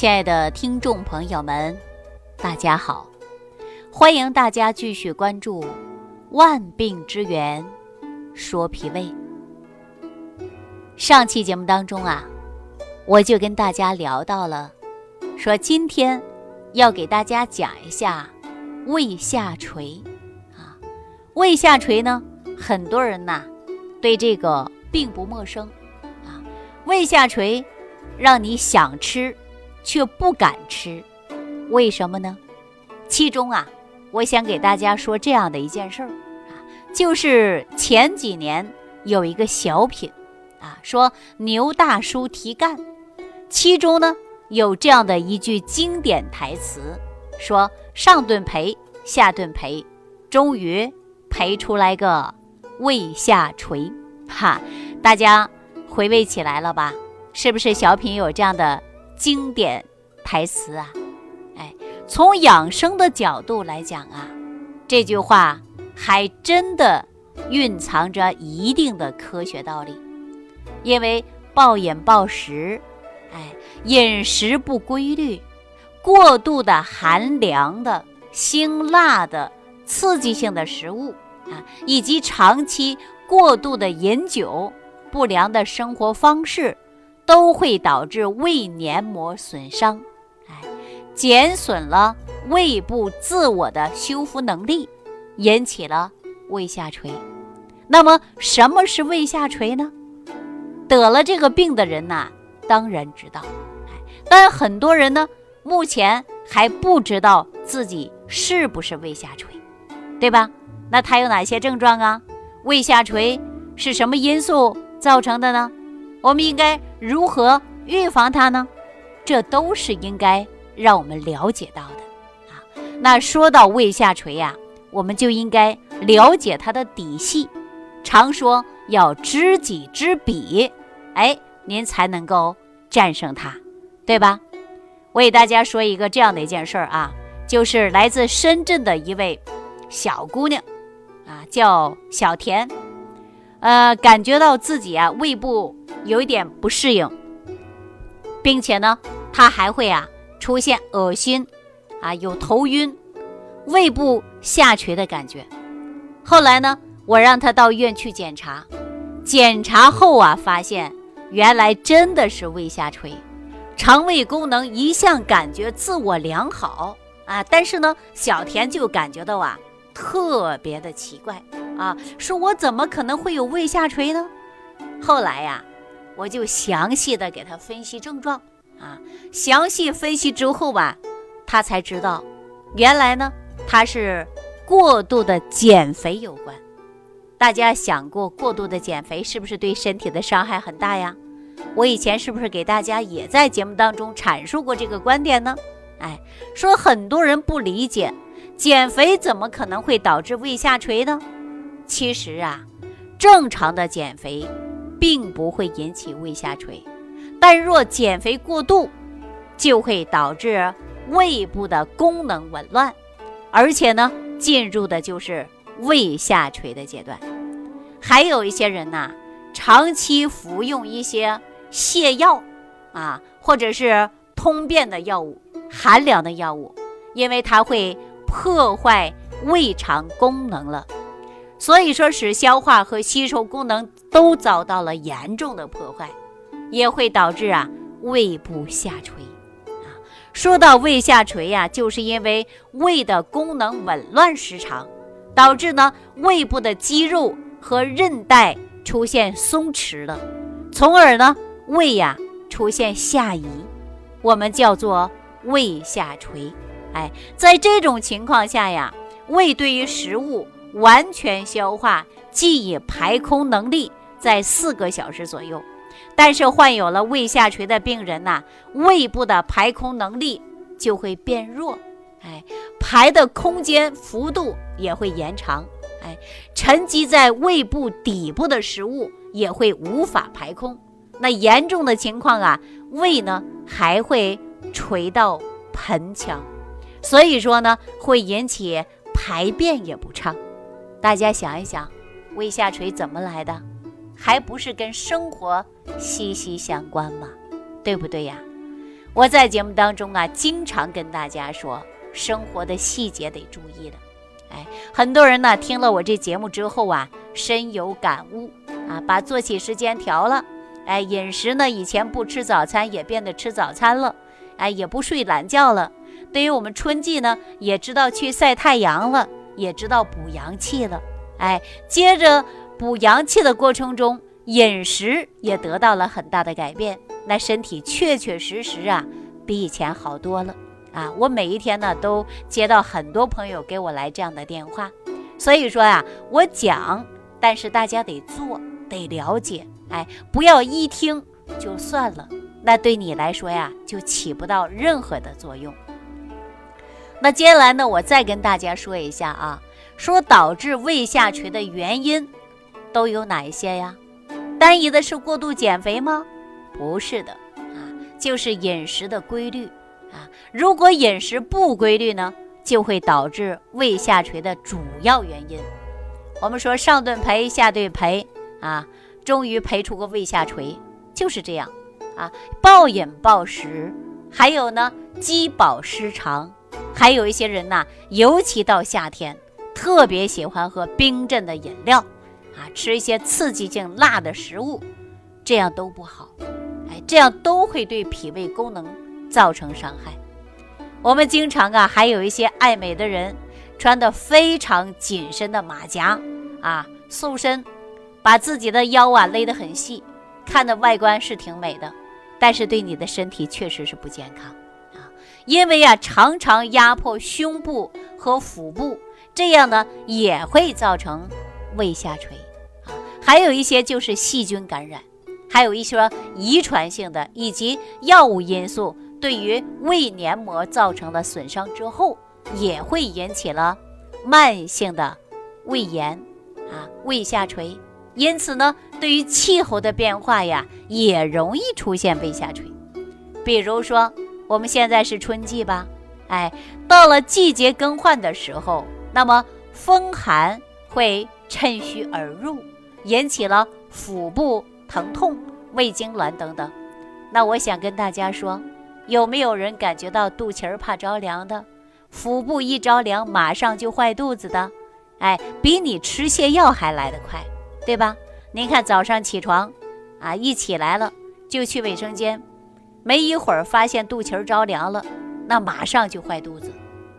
亲爱的听众朋友们，大家好！欢迎大家继续关注《万病之源说脾胃》。上期节目当中啊，我就跟大家聊到了，说今天要给大家讲一下胃下垂啊。胃下垂呢，很多人呐对这个并不陌生啊。胃下垂让你想吃。却不敢吃，为什么呢？其中啊，我想给大家说这样的一件事儿啊，就是前几年有一个小品啊，说牛大叔提干，其中呢有这样的一句经典台词，说上顿赔，下顿赔，终于赔出来个胃下垂，哈，大家回味起来了吧？是不是小品有这样的？经典台词啊，哎，从养生的角度来讲啊，这句话还真的蕴藏着一定的科学道理。因为暴饮暴食，哎，饮食不规律，过度的寒凉的、辛辣的、刺激性的食物啊，以及长期过度的饮酒、不良的生活方式。都会导致胃黏膜损伤，哎，减损了胃部自我的修复能力，引起了胃下垂。那么，什么是胃下垂呢？得了这个病的人呐，当然知道，但很多人呢，目前还不知道自己是不是胃下垂，对吧？那他有哪些症状啊？胃下垂是什么因素造成的呢？我们应该如何预防它呢？这都是应该让我们了解到的啊。那说到胃下垂呀，我们就应该了解它的底细。常说要知己知彼，哎，您才能够战胜它，对吧？我给大家说一个这样的一件事儿啊，就是来自深圳的一位小姑娘啊，叫小田，呃，感觉到自己啊胃部。有一点不适应，并且呢，他还会啊出现恶心，啊有头晕、胃部下垂的感觉。后来呢，我让他到医院去检查，检查后啊发现原来真的是胃下垂，肠胃功能一向感觉自我良好啊，但是呢，小田就感觉到啊特别的奇怪啊，说我怎么可能会有胃下垂呢？后来呀。我就详细的给他分析症状啊，详细分析之后吧，他才知道，原来呢他是过度的减肥有关。大家想过过度的减肥是不是对身体的伤害很大呀？我以前是不是给大家也在节目当中阐述过这个观点呢？哎，说很多人不理解，减肥怎么可能会导致胃下垂呢？其实啊，正常的减肥。并不会引起胃下垂，但若减肥过度，就会导致胃部的功能紊乱，而且呢，进入的就是胃下垂的阶段。还有一些人呐，长期服用一些泻药啊，或者是通便的药物、寒凉的药物，因为它会破坏胃肠功能了。所以说，使消化和吸收功能都遭到了严重的破坏，也会导致啊胃部下垂。啊，说到胃下垂呀，就是因为胃的功能紊乱失常，导致呢胃部的肌肉和韧带出现松弛了，从而呢胃呀出现下移，我们叫做胃下垂。哎，在这种情况下呀，胃对于食物。完全消化记忆排空能力在四个小时左右，但是患有了胃下垂的病人呐，胃部的排空能力就会变弱，哎，排的空间幅度也会延长，哎，沉积在胃部底部的食物也会无法排空，那严重的情况啊，胃呢还会垂到盆腔，所以说呢，会引起排便也不畅。大家想一想，胃下垂怎么来的？还不是跟生活息息相关吗？对不对呀？我在节目当中啊，经常跟大家说，生活的细节得注意的。哎，很多人呢听了我这节目之后啊，深有感悟啊，把作息时间调了，哎，饮食呢以前不吃早餐也变得吃早餐了，哎，也不睡懒觉了。对于我们春季呢，也知道去晒太阳了，也知道补阳气了。哎，接着补阳气的过程中，饮食也得到了很大的改变，那身体确确实实啊，比以前好多了啊！我每一天呢都接到很多朋友给我来这样的电话，所以说呀，我讲，但是大家得做，得了解，哎，不要一听就算了，那对你来说呀，就起不到任何的作用。那接下来呢，我再跟大家说一下啊。说导致胃下垂的原因都有哪一些呀？单一的是过度减肥吗？不是的啊，就是饮食的规律啊。如果饮食不规律呢，就会导致胃下垂的主要原因。我们说上顿赔下顿赔啊，终于赔出个胃下垂，就是这样啊。暴饮暴食，还有呢饥饱失常，还有一些人呐，尤其到夏天。特别喜欢喝冰镇的饮料，啊，吃一些刺激性辣的食物，这样都不好，哎，这样都会对脾胃功能造成伤害。我们经常啊，还有一些爱美的人，穿的非常紧身的马甲，啊，塑身，把自己的腰啊勒得很细，看的外观是挺美的，但是对你的身体确实是不健康，因为啊，常常压迫胸部和腹部。这样呢也会造成胃下垂啊，还有一些就是细菌感染，还有一些遗传性的以及药物因素对于胃黏膜造成的损伤之后，也会引起了慢性的胃炎啊、胃下垂。因此呢，对于气候的变化呀，也容易出现胃下垂。比如说我们现在是春季吧，哎，到了季节更换的时候。那么风寒会趁虚而入，引起了腹部疼痛、胃痉挛等等。那我想跟大家说，有没有人感觉到肚脐儿怕着凉的？腹部一着凉，马上就坏肚子的？哎，比你吃泻药还来得快，对吧？您看早上起床，啊，一起来了就去卫生间，没一会儿发现肚脐儿着凉了，那马上就坏肚子，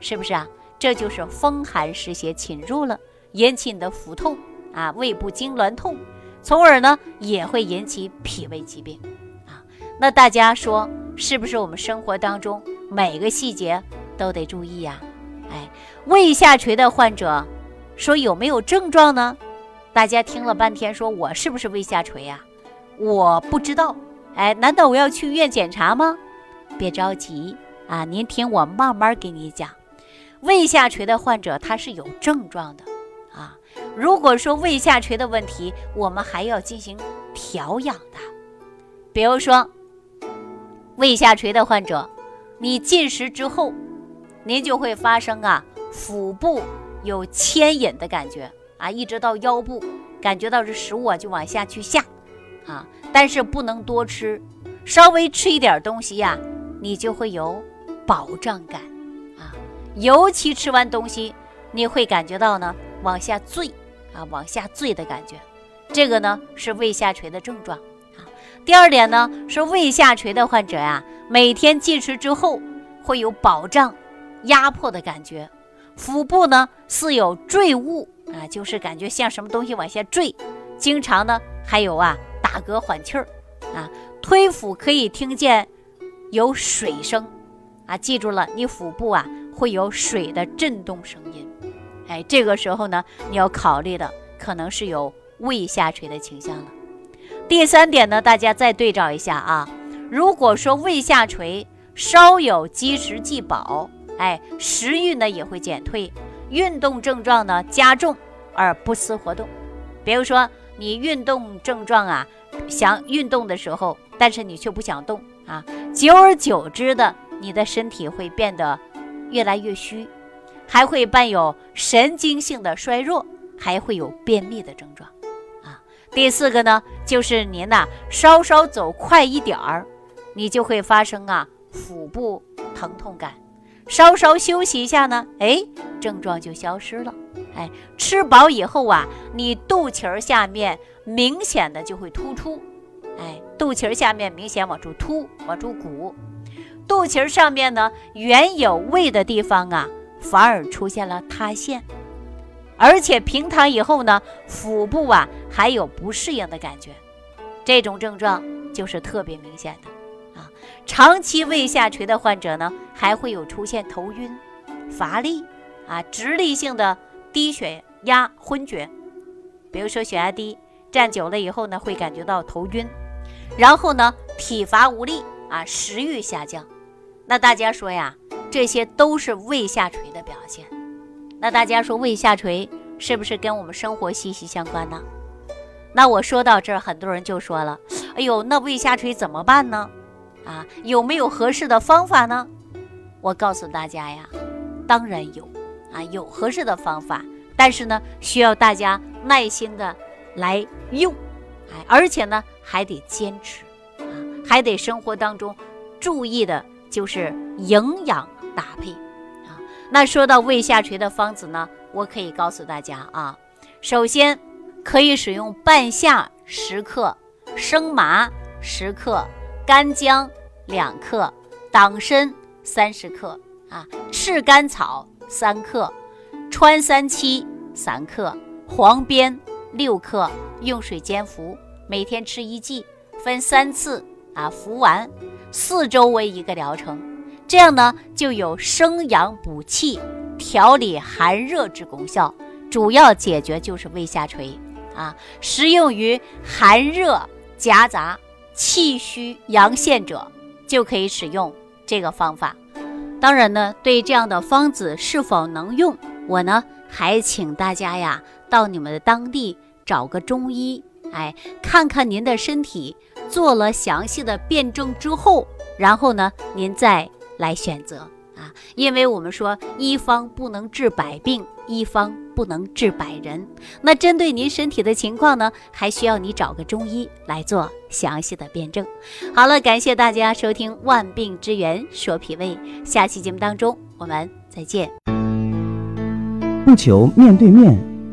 是不是啊？这就是风寒湿邪侵入了，引起你的腹痛啊，胃部痉挛痛，从而呢也会引起脾胃疾病啊。那大家说是不是我们生活当中每个细节都得注意呀？哎，胃下垂的患者说有没有症状呢？大家听了半天，说我是不是胃下垂呀？我不知道。哎，难道我要去医院检查吗？别着急啊，您听我慢慢给你讲。胃下垂的患者他是有症状的啊。如果说胃下垂的问题，我们还要进行调养的。比如说，胃下垂的患者，你进食之后，您就会发生啊，腹部有牵引的感觉啊，一直到腰部，感觉到这食物啊就往下去下啊。但是不能多吃，稍微吃一点东西呀，你就会有饱胀感。啊尤其吃完东西，你会感觉到呢往下坠，啊往下坠的感觉，这个呢是胃下垂的症状啊。第二点呢是胃下垂的患者呀，每天进食之后会有饱胀、压迫的感觉，腹部呢似有坠物啊，就是感觉像什么东西往下坠，经常呢还有啊打嗝缓气儿啊，推腹可以听见有水声啊，记住了，你腹部啊。会有水的震动声音，哎，这个时候呢，你要考虑的可能是有胃下垂的倾向了。第三点呢，大家再对照一下啊，如果说胃下垂稍有积食既饱，哎，食欲呢也会减退，运动症状呢加重而不思活动。比如说你运动症状啊，想运动的时候，但是你却不想动啊，久而久之的，你的身体会变得。越来越虚，还会伴有神经性的衰弱，还会有便秘的症状，啊，第四个呢，就是您呐稍稍走快一点儿，你就会发生啊腹部疼痛感。稍稍休息一下呢，哎，症状就消失了。哎，吃饱以后啊，你肚脐儿下面明显的就会突出，哎，肚脐儿下面明显往出凸，往出鼓。肚脐儿上面呢，原有胃的地方啊，反而出现了塌陷，而且平躺以后呢，腹部啊还有不适应的感觉，这种症状就是特别明显的啊。长期胃下垂的患者呢，还会有出现头晕、乏力啊、直立性的低血压、昏厥，比如说血压低，站久了以后呢，会感觉到头晕，然后呢，体乏无力啊，食欲下降。那大家说呀，这些都是胃下垂的表现。那大家说胃下垂是不是跟我们生活息息相关呢？那我说到这儿，很多人就说了：“哎呦，那胃下垂怎么办呢？啊，有没有合适的方法呢？”我告诉大家呀，当然有啊，有合适的方法，但是呢，需要大家耐心的来用，哎，而且呢，还得坚持啊，还得生活当中注意的。就是营养搭配啊。那说到胃下垂的方子呢，我可以告诉大家啊，首先可以使用半夏十克、生麻十克、干姜两克、党参三十克啊、赤甘草三克、川三七三克、黄边六克，用水煎服，每天吃一剂，分三次啊服完。四周为一个疗程，这样呢就有生阳补气、调理寒热之功效。主要解决就是胃下垂啊，适用于寒热夹杂、气虚阳陷者，就可以使用这个方法。当然呢，对这样的方子是否能用，我呢还请大家呀到你们的当地找个中医，哎，看看您的身体。做了详细的辩证之后，然后呢，您再来选择啊，因为我们说一方不能治百病，一方不能治百人。那针对您身体的情况呢，还需要你找个中医来做详细的辩证。好了，感谢大家收听《万病之源说脾胃》，下期节目当中我们再见。不求面对面，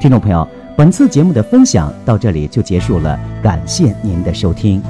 听众朋友。本次节目的分享到这里就结束了，感谢您的收听。